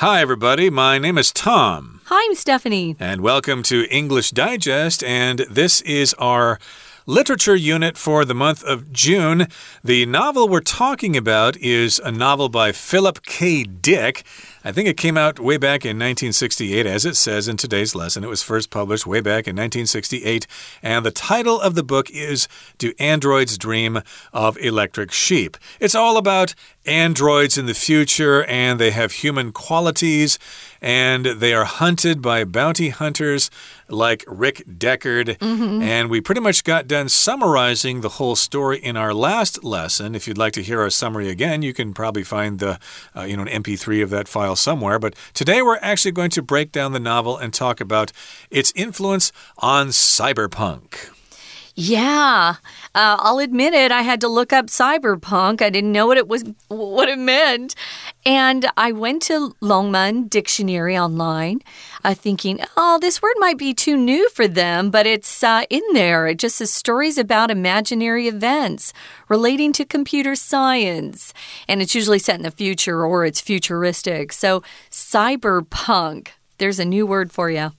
Hi, everybody. My name is Tom. Hi, I'm Stephanie. And welcome to English Digest. And this is our literature unit for the month of June. The novel we're talking about is a novel by Philip K. Dick. I think it came out way back in 1968, as it says in today's lesson. It was first published way back in 1968. And the title of the book is Do Androids Dream of Electric Sheep? It's all about androids in the future, and they have human qualities, and they are hunted by bounty hunters like Rick Deckard. Mm -hmm. And we pretty much got done summarizing the whole story in our last lesson. If you'd like to hear our summary again, you can probably find the uh, you know an MP3 of that file somewhere. But today we're actually going to break down the novel and talk about its influence on cyberpunk. Yeah, uh, I'll admit it. I had to look up cyberpunk. I didn't know what it was, what it meant, and I went to Longman Dictionary online, uh, thinking, "Oh, this word might be too new for them," but it's uh, in there. It just says stories about imaginary events relating to computer science, and it's usually set in the future or it's futuristic. So, cyberpunk. There's a new word for you.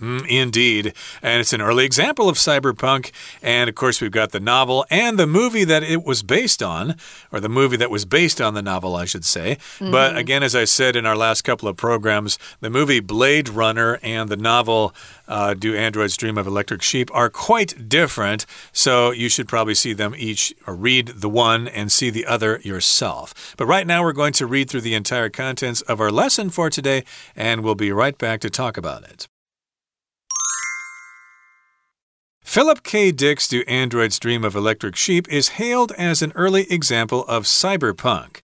Mm, indeed. And it's an early example of cyberpunk. And of course, we've got the novel and the movie that it was based on, or the movie that was based on the novel, I should say. Mm. But again, as I said in our last couple of programs, the movie Blade Runner and the novel uh, Do Androids Dream of Electric Sheep are quite different. So you should probably see them each, or read the one and see the other yourself. But right now, we're going to read through the entire contents of our lesson for today, and we'll be right back to talk about it. Philip K. Dick's Do Androids Dream of Electric Sheep is hailed as an early example of cyberpunk.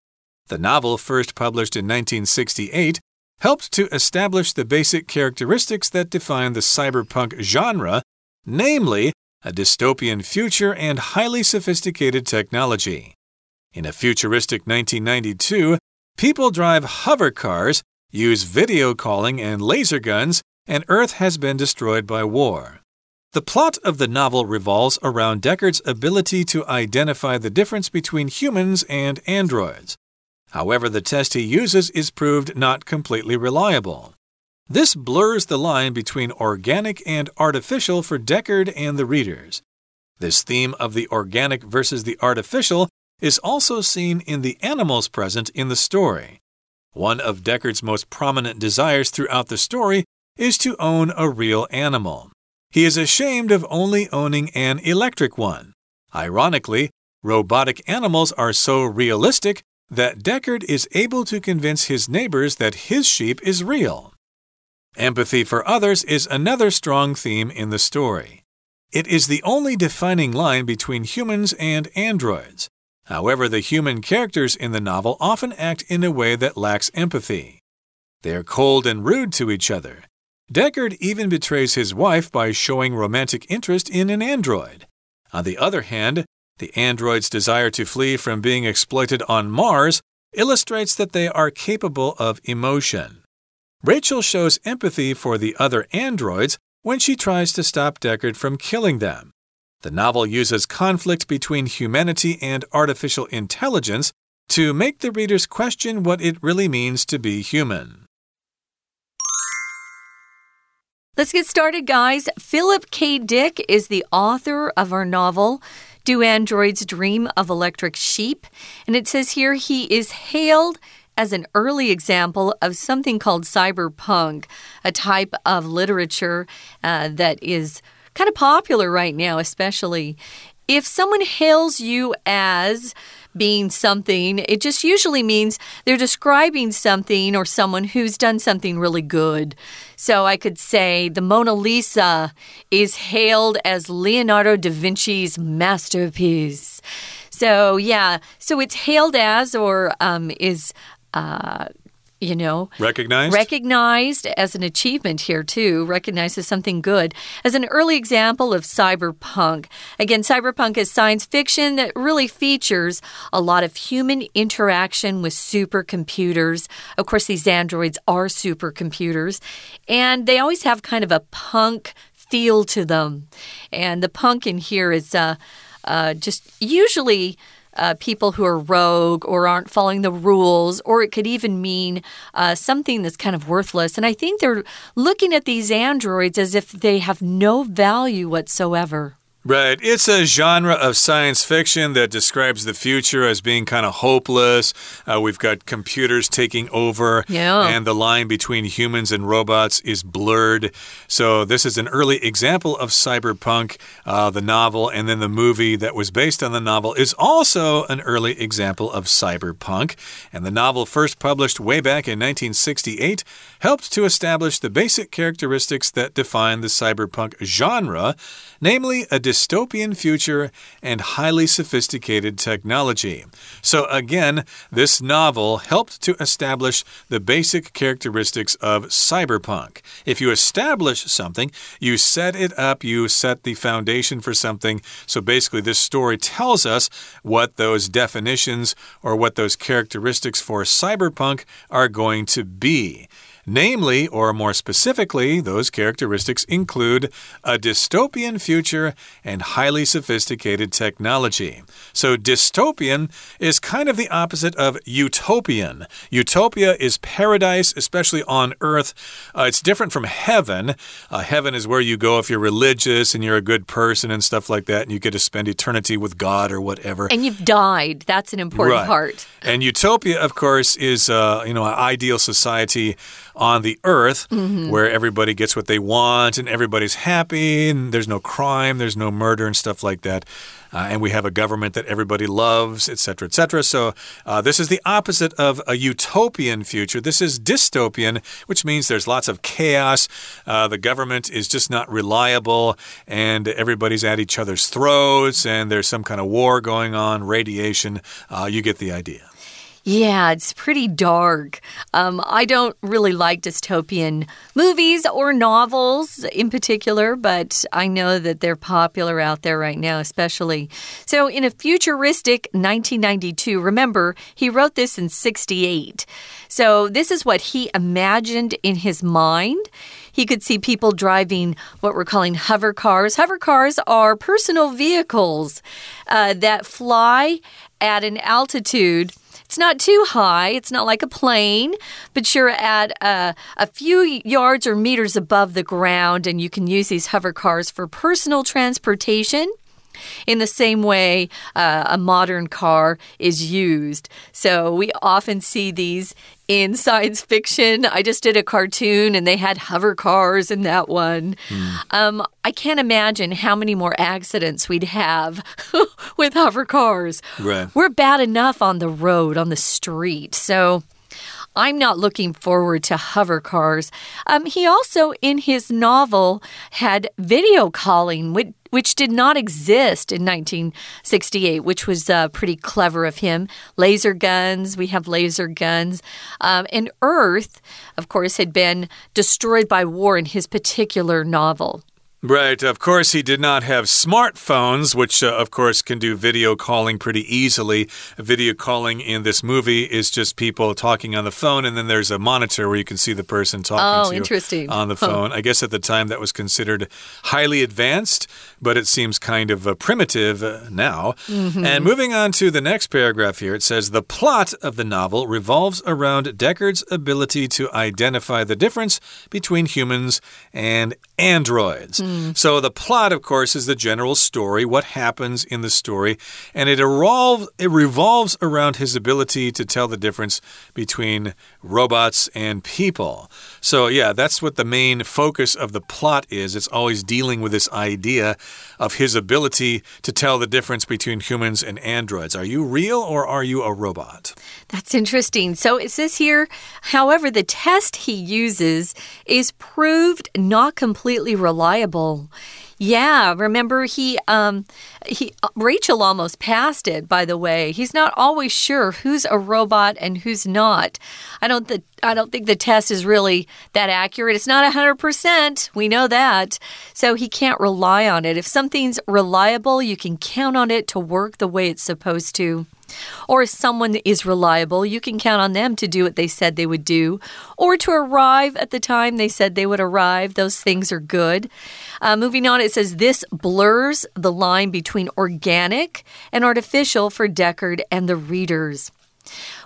The novel, first published in 1968, helped to establish the basic characteristics that define the cyberpunk genre, namely, a dystopian future and highly sophisticated technology. In a futuristic 1992, people drive hover cars, use video calling and laser guns, and Earth has been destroyed by war. The plot of the novel revolves around Deckard's ability to identify the difference between humans and androids. However, the test he uses is proved not completely reliable. This blurs the line between organic and artificial for Deckard and the readers. This theme of the organic versus the artificial is also seen in the animals present in the story. One of Deckard's most prominent desires throughout the story is to own a real animal. He is ashamed of only owning an electric one. Ironically, robotic animals are so realistic that Deckard is able to convince his neighbors that his sheep is real. Empathy for others is another strong theme in the story. It is the only defining line between humans and androids. However, the human characters in the novel often act in a way that lacks empathy. They are cold and rude to each other. Deckard even betrays his wife by showing romantic interest in an android. On the other hand, the android's desire to flee from being exploited on Mars illustrates that they are capable of emotion. Rachel shows empathy for the other androids when she tries to stop Deckard from killing them. The novel uses conflict between humanity and artificial intelligence to make the readers question what it really means to be human. Let's get started, guys. Philip K. Dick is the author of our novel. Do Androids Dream of Electric Sheep? And it says here he is hailed as an early example of something called cyberpunk, a type of literature uh, that is kind of popular right now, especially. If someone hails you as being something, it just usually means they're describing something or someone who's done something really good. So I could say the Mona Lisa is hailed as Leonardo da Vinci's masterpiece. So, yeah, so it's hailed as or um, is. Uh, you know, recognized recognized as an achievement here too, recognized as something good. As an early example of cyberpunk. Again, cyberpunk is science fiction that really features a lot of human interaction with supercomputers. Of course, these androids are supercomputers, and they always have kind of a punk feel to them. And the punk in here is uh, uh, just usually uh, people who are rogue or aren't following the rules, or it could even mean uh, something that's kind of worthless. And I think they're looking at these androids as if they have no value whatsoever. Right. It's a genre of science fiction that describes the future as being kind of hopeless. Uh, we've got computers taking over, yeah. and the line between humans and robots is blurred. So, this is an early example of cyberpunk. Uh, the novel and then the movie that was based on the novel is also an early example of cyberpunk. And the novel, first published way back in 1968, helped to establish the basic characteristics that define the cyberpunk genre namely a dystopian future and highly sophisticated technology. So, again, this novel helped to establish the basic characteristics of cyberpunk. If you establish something, you set it up, you set the foundation for something. So, basically, this story tells us what those definitions or what those characteristics for cyberpunk are going to be. Namely, or more specifically, those characteristics include a dystopian future and highly sophisticated technology. So, dystopian is kind of the opposite of utopian. Utopia is paradise, especially on earth. Uh, it's different from heaven. Uh, heaven is where you go if you're religious and you're a good person and stuff like that, and you get to spend eternity with God or whatever. And you've died. That's an important right. part. And utopia, of course, is uh, you know an ideal society on the earth mm -hmm. where everybody gets what they want and everybody's happy and there's no crime, there's no murder and stuff like that. Uh, and we have a government that everybody loves, etc., etc. So, uh, this is the opposite of a utopian future. This is dystopian, which means there's lots of chaos. Uh, the government is just not reliable, and everybody's at each other's throats, and there's some kind of war going on, radiation. Uh, you get the idea. Yeah, it's pretty dark. Um, I don't really like dystopian movies or novels in particular, but I know that they're popular out there right now, especially. So, in a futuristic 1992, remember, he wrote this in 68. So, this is what he imagined in his mind. He could see people driving what we're calling hover cars. Hover cars are personal vehicles uh, that fly at an altitude it's not too high. It's not like a plane, but you're at a, a few yards or meters above the ground, and you can use these hover cars for personal transportation in the same way uh, a modern car is used. So we often see these in science fiction. I just did a cartoon and they had hover cars in that one. Mm. Um, I can't imagine how many more accidents we'd have with hover cars. Right. We're bad enough on the road, on the street. So. I'm not looking forward to hover cars. Um, he also, in his novel, had video calling, which, which did not exist in 1968, which was uh, pretty clever of him. Laser guns, we have laser guns. Um, and Earth, of course, had been destroyed by war in his particular novel. Right. Of course, he did not have smartphones, which, uh, of course, can do video calling pretty easily. Video calling in this movie is just people talking on the phone, and then there's a monitor where you can see the person talking oh, to interesting. on the phone. Huh. I guess at the time that was considered highly advanced, but it seems kind of uh, primitive uh, now. Mm -hmm. And moving on to the next paragraph here, it says The plot of the novel revolves around Deckard's ability to identify the difference between humans and androids. Mm. Mm. So the plot, of course, is the general story, what happens in the story, and it, evolve, it revolves around his ability to tell the difference between robots and people. So, yeah, that's what the main focus of the plot is. It's always dealing with this idea of his ability to tell the difference between humans and androids. Are you real or are you a robot? That's interesting. So it says here, however, the test he uses is proved not completely reliable. Yeah, remember he um he uh, Rachel almost passed it by the way. He's not always sure who's a robot and who's not. I don't th I don't think the test is really that accurate. It's not 100%. We know that. So he can't rely on it. If something's reliable, you can count on it to work the way it's supposed to. Or if someone is reliable, you can count on them to do what they said they would do, or to arrive at the time they said they would arrive. Those things are good. Uh, moving on, it says this blurs the line between organic and artificial for Deckard and the readers.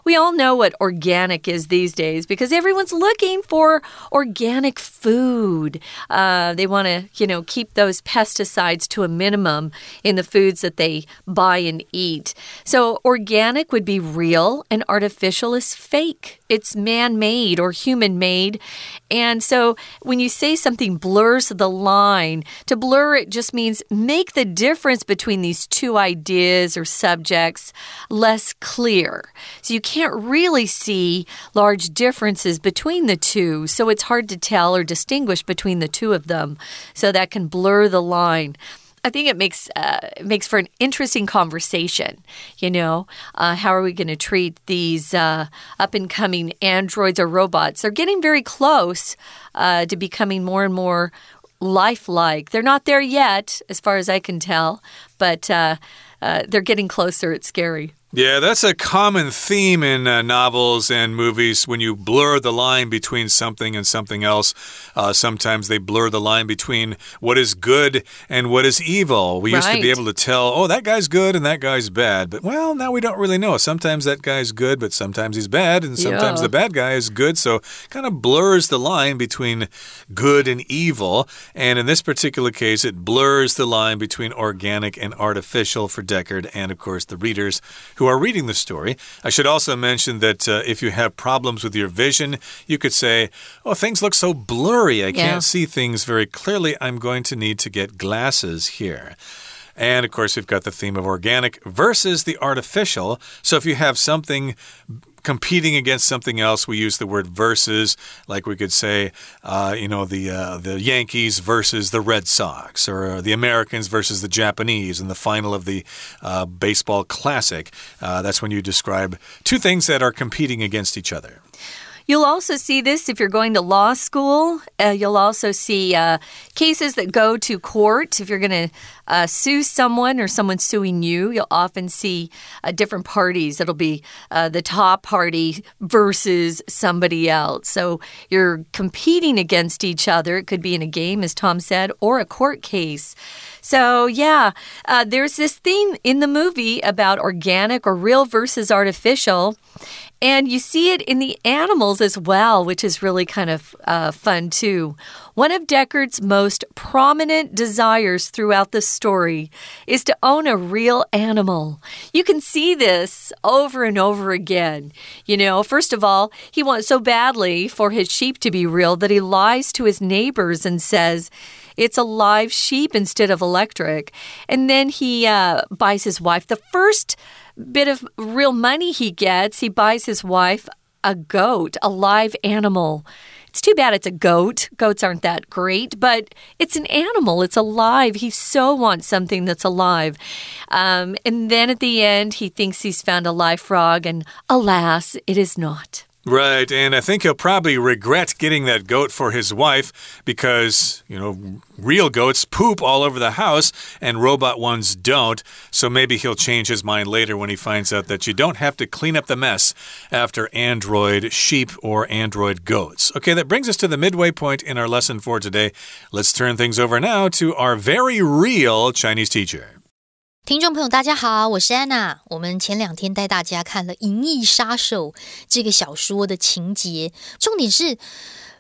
We all know what organic is these days because everyone's looking for organic food. Uh, they want to, you know, keep those pesticides to a minimum in the foods that they buy and eat. So, organic would be real, and artificial is fake. It's man made or human made. And so, when you say something blurs the line, to blur it just means make the difference between these two ideas or subjects less clear. So, you can't really see large differences between the two, so it's hard to tell or distinguish between the two of them. So that can blur the line. I think it makes uh, it makes for an interesting conversation. You know, uh, how are we going to treat these uh, up and coming androids or robots? They're getting very close uh, to becoming more and more lifelike. They're not there yet, as far as I can tell, but uh, uh, they're getting closer. It's scary. Yeah, that's a common theme in uh, novels and movies when you blur the line between something and something else. Uh, sometimes they blur the line between what is good and what is evil. We right. used to be able to tell, oh, that guy's good and that guy's bad. But, well, now we don't really know. Sometimes that guy's good, but sometimes he's bad, and sometimes yeah. the bad guy is good. So kind of blurs the line between good and evil. And in this particular case, it blurs the line between organic and artificial for Deckard and, of course, the readers who are reading the story. I should also mention that uh, if you have problems with your vision, you could say, Oh, things look so blurry. I yeah. can't see things very clearly. I'm going to need to get glasses here. And of course, we've got the theme of organic versus the artificial. So if you have something competing against something else, we use the word versus, like we could say, uh, you know, the uh, the Yankees versus the Red Sox, or the Americans versus the Japanese in the final of the uh, baseball classic. Uh, that's when you describe two things that are competing against each other. You'll also see this if you're going to law school. Uh, you'll also see uh, cases that go to court. If you're going to uh, sue someone or someone suing you, you'll often see uh, different parties. It'll be uh, the top party versus somebody else. So you're competing against each other. It could be in a game, as Tom said, or a court case. So, yeah, uh, there's this theme in the movie about organic or real versus artificial. And you see it in the animals as well, which is really kind of uh, fun too. One of Deckard's most prominent desires throughout the story is to own a real animal. You can see this over and over again. You know, first of all, he wants so badly for his sheep to be real that he lies to his neighbors and says, it's a live sheep instead of electric. And then he uh, buys his wife the first bit of real money he gets, he buys his wife a goat, a live animal. It's too bad it's a goat. Goats aren't that great, but it's an animal. It's alive. He so wants something that's alive. Um, and then at the end, he thinks he's found a live frog, and alas, it is not. Right, and I think he'll probably regret getting that goat for his wife because, you know, real goats poop all over the house and robot ones don't. So maybe he'll change his mind later when he finds out that you don't have to clean up the mess after android sheep or android goats. Okay, that brings us to the midway point in our lesson for today. Let's turn things over now to our very real Chinese teacher. 听众朋友，大家好，我是安娜。我们前两天带大家看了《银翼杀手》这个小说的情节，重点是，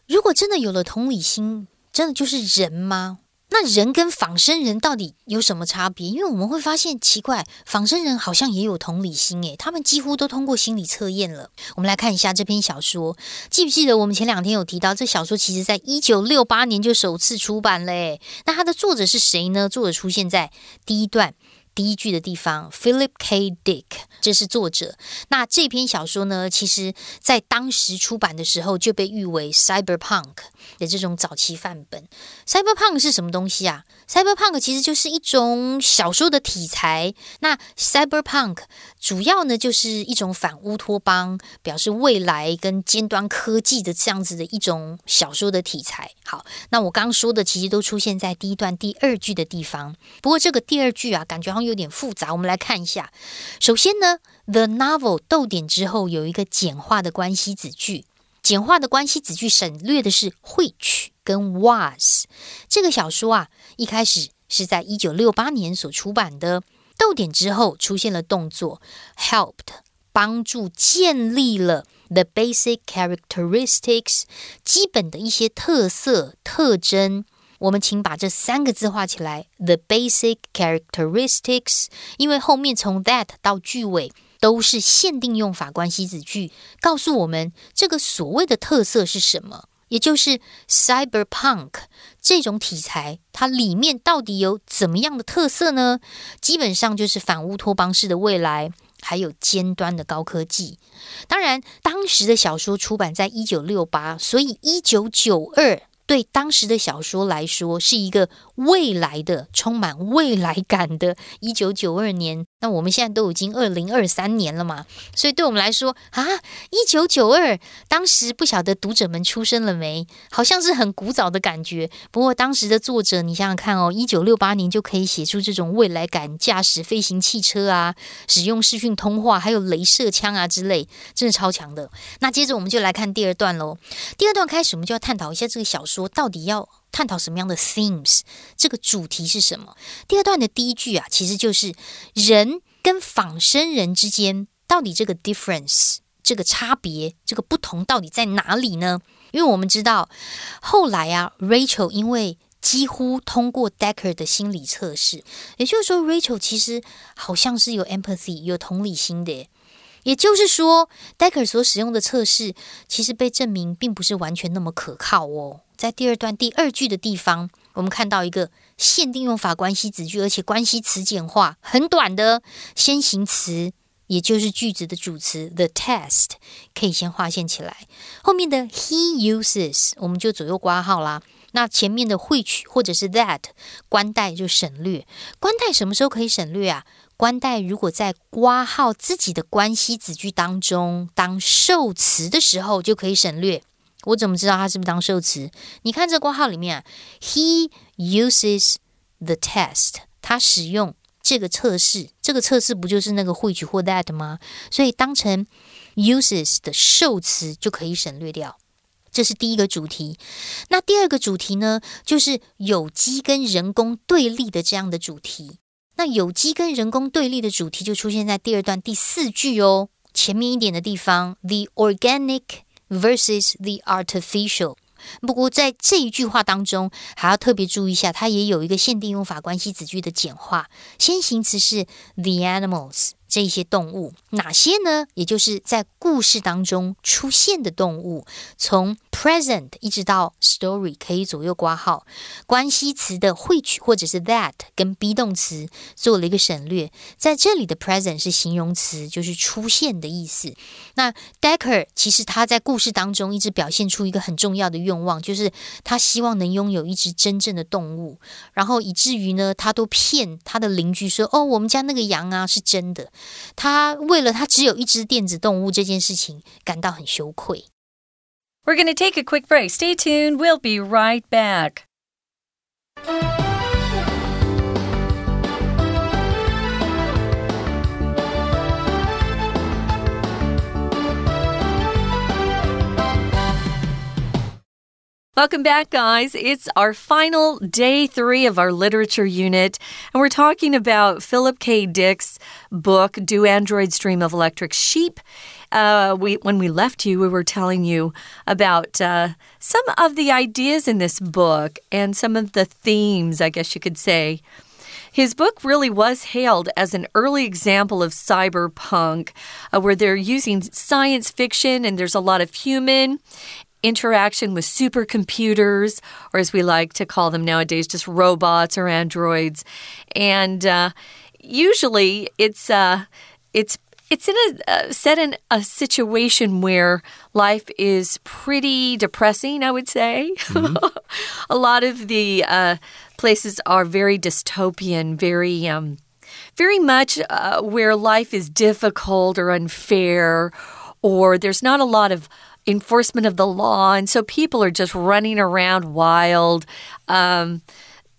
如果真的有了同理心，真的就是人吗？那人跟仿生人到底有什么差别？因为我们会发现奇怪，仿生人好像也有同理心，诶，他们几乎都通过心理测验了。我们来看一下这篇小说，记不记得我们前两天有提到，这小说其实在一九六八年就首次出版嘞？那它的作者是谁呢？作者出现在第一段。第一句的地方，Philip K. Dick，这是作者。那这篇小说呢，其实在当时出版的时候就被誉为 Cyberpunk 的这种早期范本。Cyberpunk 是什么东西啊？Cyberpunk 其实就是一种小说的题材。那 Cyberpunk 主要呢就是一种反乌托邦，表示未来跟尖端科技的这样子的一种小说的题材。好，那我刚说的其实都出现在第一段第二句的地方。不过这个第二句啊，感觉好像有点复杂。我们来看一下。首先呢 The novel 逗点之后有一个简化的关系子句，简化的关系子句省略的是 which 跟 was。这个小说啊，一开始是在一九六八年所出版的，逗点之后出现了动作 helped，帮助建立了 the basic characteristics，基本的一些特色特征。我们请把这三个字画起来，the basic characteristics，因为后面从 that 到句尾都是限定用法关系子句，告诉我们这个所谓的特色是什么，也就是 cyberpunk 这种题材，它里面到底有怎么样的特色呢？基本上就是反乌托邦式的未来，还有尖端的高科技。当然，当时的小说出版在一九六八，所以一九九二。对当时的小说来说，是一个未来的、充满未来感的。一九九二年，那我们现在都已经二零二三年了嘛，所以对我们来说啊，一九九二，当时不晓得读者们出生了没，好像是很古早的感觉。不过当时的作者，你想想看哦，一九六八年就可以写出这种未来感，驾驶飞行汽车啊，使用视讯通话，还有镭射枪啊之类，真的超强的。那接着我们就来看第二段喽。第二段开始，我们就要探讨一下这个小说。说到底要探讨什么样的 themes？这个主题是什么？第二段的第一句啊，其实就是人跟仿生人之间到底这个 difference，这个差别，这个不同到底在哪里呢？因为我们知道后来啊，Rachel 因为几乎通过 Decker 的心理测试，也就是说，Rachel 其实好像是有 empathy，有同理心的。也就是说，Decker 所使用的测试其实被证明并不是完全那么可靠哦。在第二段第二句的地方，我们看到一个限定用法关系子句，而且关系词简化，很短的先行词，也就是句子的主词 the test，可以先划线起来。后面的 he uses，我们就左右挂号啦。那前面的 which 或者是 that 关代就省略。关代什么时候可以省略啊？关代如果在挂号自己的关系子句当中当受词的时候，就可以省略。我怎么知道它是不是当受词？你看这括号里面啊，He uses the test，他使用这个测试，这个测试不就是那个汇取或 that 吗？所以当成 uses 的受词就可以省略掉。这是第一个主题。那第二个主题呢，就是有机跟人工对立的这样的主题。那有机跟人工对立的主题就出现在第二段第四句哦，前面一点的地方，the organic。Versus the artificial。不过在这一句话当中，还要特别注意一下，它也有一个限定用法关系子句的简化，先行词是 the animals。这些动物哪些呢？也就是在故事当中出现的动物，从 present 一直到 story 可以左右挂号，关系词的 which 或者是 that 跟 be 动词做了一个省略，在这里的 present 是形容词，就是出现的意思。那 Decker 其实他在故事当中一直表现出一个很重要的愿望，就是他希望能拥有一只真正的动物，然后以至于呢，他都骗他的邻居说：“哦，我们家那个羊啊是真的。”他为了他只有一只电子动物这件事情感到很羞愧。We're going to take a quick break. Stay tuned. We'll be right back. Welcome back, guys. It's our final day three of our literature unit, and we're talking about Philip K. Dick's book, Do Androids Dream of Electric Sheep? Uh, we, when we left you, we were telling you about uh, some of the ideas in this book and some of the themes, I guess you could say. His book really was hailed as an early example of cyberpunk, uh, where they're using science fiction and there's a lot of human interaction with supercomputers, or as we like to call them nowadays, just robots or androids. And uh, usually it's uh, it's it's in a uh, set in a situation where life is pretty depressing. I would say mm -hmm. a lot of the uh, places are very dystopian, very um, very much uh, where life is difficult or unfair, or there's not a lot of enforcement of the law. And so people are just running around wild. Um,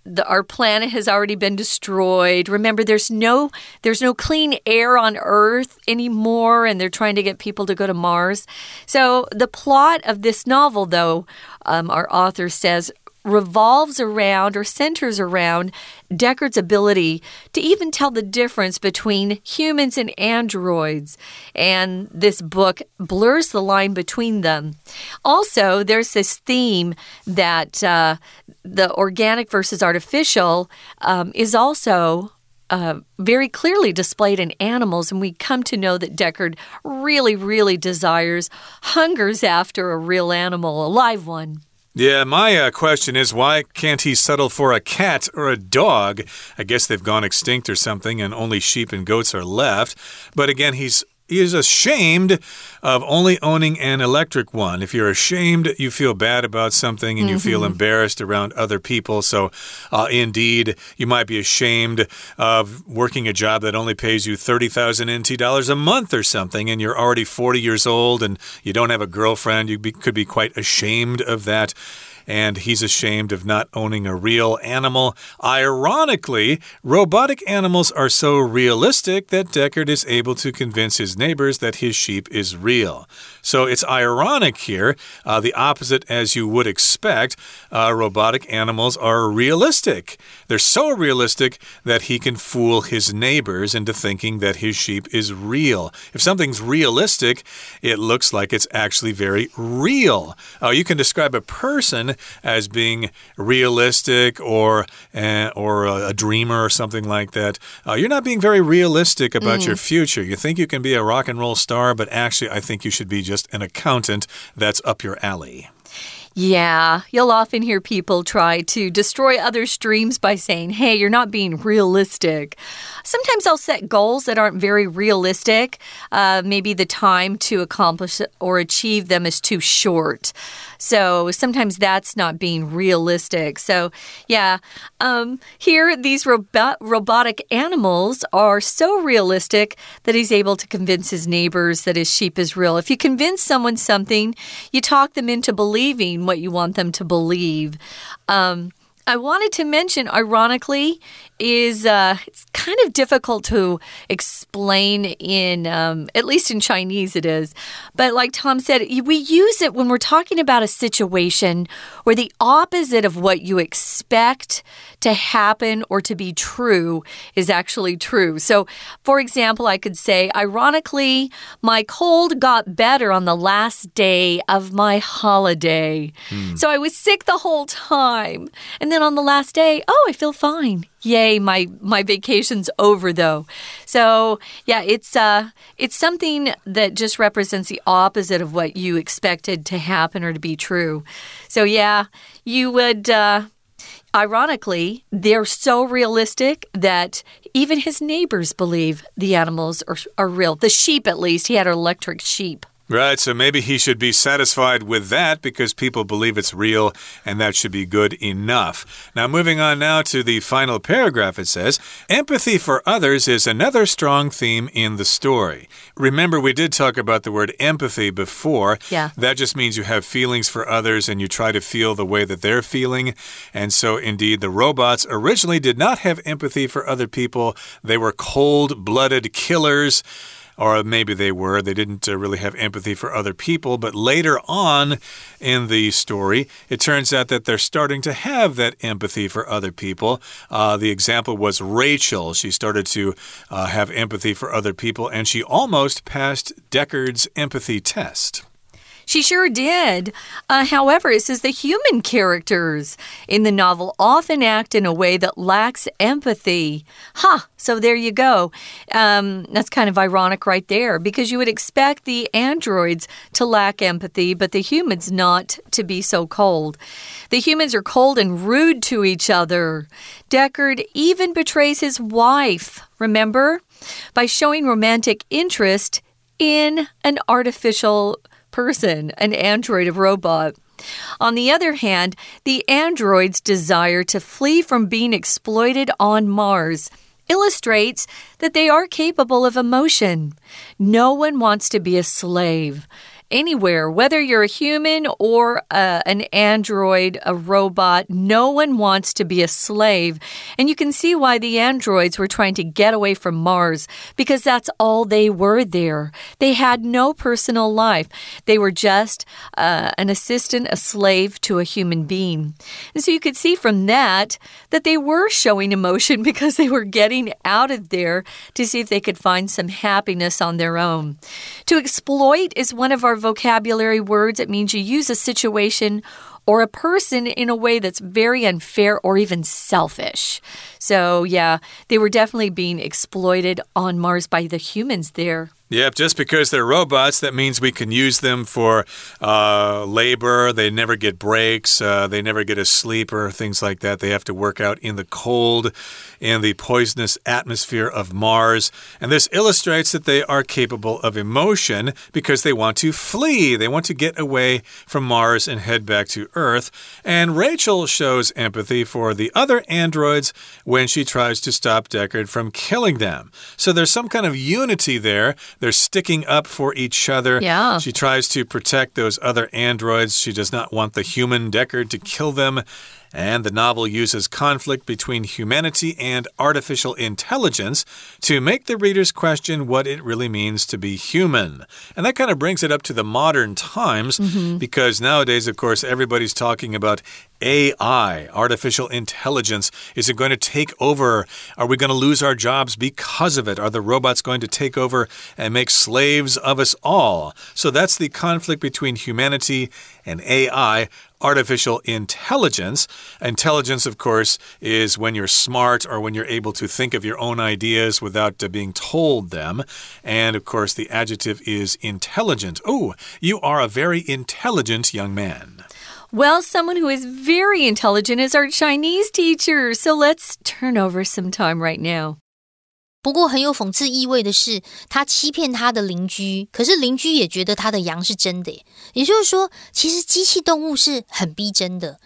the, our planet has already been destroyed. Remember, there's no there's no clean air on Earth anymore, and they're trying to get people to go to Mars. So the plot of this novel, though, um, our author says, revolves around or centers around Deckard's ability to even tell the difference between humans and androids. And this book blurs the line between them. Also, there's this theme that uh, the organic versus artificial um, is also uh, very clearly displayed in animals, and we come to know that Deckard really, really desires, hungers after a real animal, a live one. Yeah, my uh, question is why can't he settle for a cat or a dog? I guess they've gone extinct or something, and only sheep and goats are left. But again, he's he is ashamed of only owning an electric one. If you're ashamed, you feel bad about something and mm -hmm. you feel mm-hmm. embarrassed around other people. So, uh, indeed, you might be ashamed of working a job that only pays you 30,000 NT dollars a month or something, and you're already 40 years old and you don't have a girlfriend. You be, could be quite ashamed of that and he's ashamed of not owning a real animal. Ironically, robotic animals are so realistic that Deckard is able to convince his neighbors that his sheep is real. So it's ironic here, uh, the opposite as you would expect. Uh, robotic animals are realistic. They're so realistic that he can fool his neighbors into thinking that his sheep is real. If something's realistic, it looks like it's actually very real. Uh, you can describe a person as being realistic or uh, or a, dreamer or something like that, uh, you're not being very realistic about mm. your future. You think you can be a rock and roll star, but actually, I think you should be just an accountant. That's up your alley. Yeah, you'll often hear people try to destroy others' dreams by saying, hey, you're not being realistic. Sometimes I'll set goals that aren't very realistic. Uh, maybe the time to accomplish or achieve them is too short. So sometimes that's not being realistic. So, yeah, um, here these robo robotic animals are so realistic that he's able to convince his neighbors that his sheep is real. If you convince someone something, you talk them into believing what you want them to believe. Um, I wanted to mention, ironically, is uh, it's kind of difficult to explain in, um, at least in Chinese, it is. But like Tom said, we use it when we're talking about a situation where the opposite of what you expect to happen or to be true is actually true. So, for example, I could say, ironically, my cold got better on the last day of my holiday. Hmm. So I was sick the whole time. And then on the last day, oh, I feel fine. Yay, my my vacation's over though. So, yeah, it's uh it's something that just represents the opposite of what you expected to happen or to be true. So, yeah, you would uh Ironically, they're so realistic that even his neighbors believe the animals are, are real. The sheep, at least, he had an electric sheep. Right, so maybe he should be satisfied with that because people believe it's real and that should be good enough. Now, moving on now to the final paragraph, it says Empathy for others is another strong theme in the story. Remember, we did talk about the word empathy before. Yeah. That just means you have feelings for others and you try to feel the way that they're feeling. And so, indeed, the robots originally did not have empathy for other people, they were cold blooded killers or maybe they were. They didn't uh, really have empathy for other people. But later on in the story, it turns out that they're starting to have that empathy for other people. Uh, the example was Rachel. She started to uh, have empathy for other people, and she almost passed Deckard's empathy test. She sure did. Uh, however, it says the human characters in the novel often act in a way that lacks empathy. Huh, so there you go. Um, that's kind of ironic right there because you would expect the androids to lack empathy, but the humans not to be so cold. The humans are cold and rude to each other. Deckard even betrays his wife, remember? By showing romantic interest in an artificial person, an android, a robot. On the other hand, the android's desire to flee from being exploited on Mars illustrates that they are capable of emotion. No one wants to be a slave. Anywhere, whether you're a human or uh, an android, a robot, no one wants to be a slave. And you can see why the androids were trying to get away from Mars because that's all they were there. They had no personal life, they were just uh, an assistant, a slave to a human being. And so you could see from that that they were showing emotion because they were getting out of there to see if they could find some happiness on their own. To exploit is one of our vocabulary words. It means you use a situation or a person in a way that's very unfair or even selfish. So, yeah, they were definitely being exploited on Mars by the humans there. Yep, just because they're robots, that means we can use them for uh, labor. They never get breaks. Uh, they never get a sleep or things like that. They have to work out in the cold, in the poisonous atmosphere of Mars. And this illustrates that they are capable of emotion because they want to flee. They want to get away from Mars and head back to Earth. And Rachel shows empathy for the other androids when she tries to stop Deckard from killing them. So there's some kind of unity there they're sticking up for each other. Yeah. She tries to protect those other androids. She does not want the human Deckard to kill them. And the novel uses conflict between humanity and artificial intelligence to make the readers question what it really means to be human. And that kind of brings it up to the modern times mm -hmm. because nowadays, of course, everybody's talking about AI, artificial intelligence. Is it going to take over? Are we going to lose our jobs because of it? Are the robots going to take over and make slaves of us all? So that's the conflict between humanity and AI artificial intelligence. Intelligence, of course, is when you're smart or when you're able to think of your own ideas without uh, being told them. And, of course, the adjective is intelligent. Oh, you are a very intelligent young man. Well, someone who is very intelligent is our Chinese teacher. So let's turn over some time right now. 不过很有讽刺意味的是，他欺骗他的邻居，可是邻居也觉得他的羊是真的。也就是说，其实机器动物是很逼真的。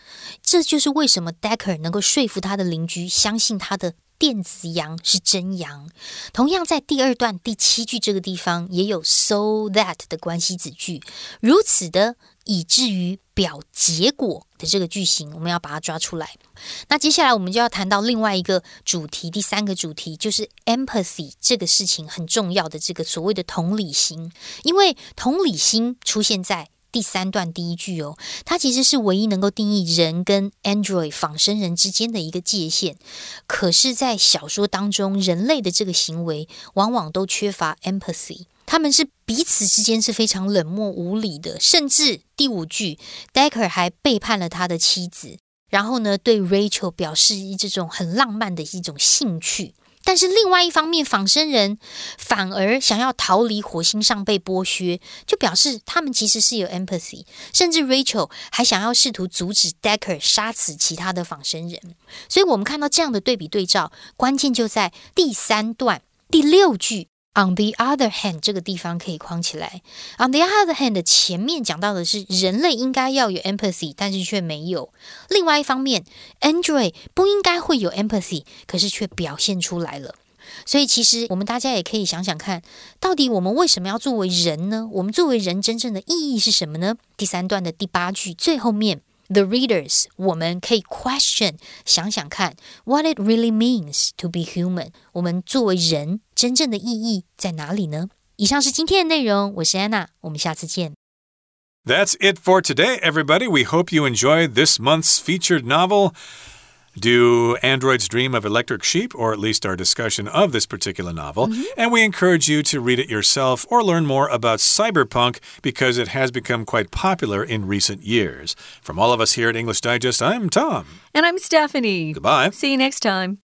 这就是为什么 Decker 能够说服他的邻居相信他的电子羊是真羊。同样，在第二段第七句这个地方也有 so that 的关系子句，如此的。以至于表结果的这个句型，我们要把它抓出来。那接下来我们就要谈到另外一个主题，第三个主题就是 empathy 这个事情很重要的这个所谓的同理心，因为同理心出现在第三段第一句哦，它其实是唯一能够定义人跟 android 仿生人之间的一个界限。可是，在小说当中，人类的这个行为往往都缺乏 empathy。他们是彼此之间是非常冷漠无理的，甚至第五句，Decker 还背叛了他的妻子，然后呢，对 Rachel 表示这种很浪漫的一种兴趣。但是另外一方面，仿生人反而想要逃离火星上被剥削，就表示他们其实是有 empathy，甚至 Rachel 还想要试图阻止 Decker 杀死其他的仿生人。所以，我们看到这样的对比对照，关键就在第三段第六句。On the other hand，这个地方可以框起来。On the other hand 的前面讲到的是人类应该要有 empathy，但是却没有。另外一方面，Android 不应该会有 empathy，可是却表现出来了。所以其实我们大家也可以想想看，到底我们为什么要作为人呢？我们作为人真正的意义是什么呢？第三段的第八句最后面。The readers，我们可以 question，想想看，what it really means to be human。我们作为人真正的意义在哪里呢？以上是今天的内容，我是安娜，我们下次见。That's it for today, everybody. We hope you enjoyed this month's featured novel. Do androids dream of electric sheep, or at least our discussion of this particular novel? Mm -hmm. And we encourage you to read it yourself or learn more about cyberpunk because it has become quite popular in recent years. From all of us here at English Digest, I'm Tom. And I'm Stephanie. Goodbye. See you next time.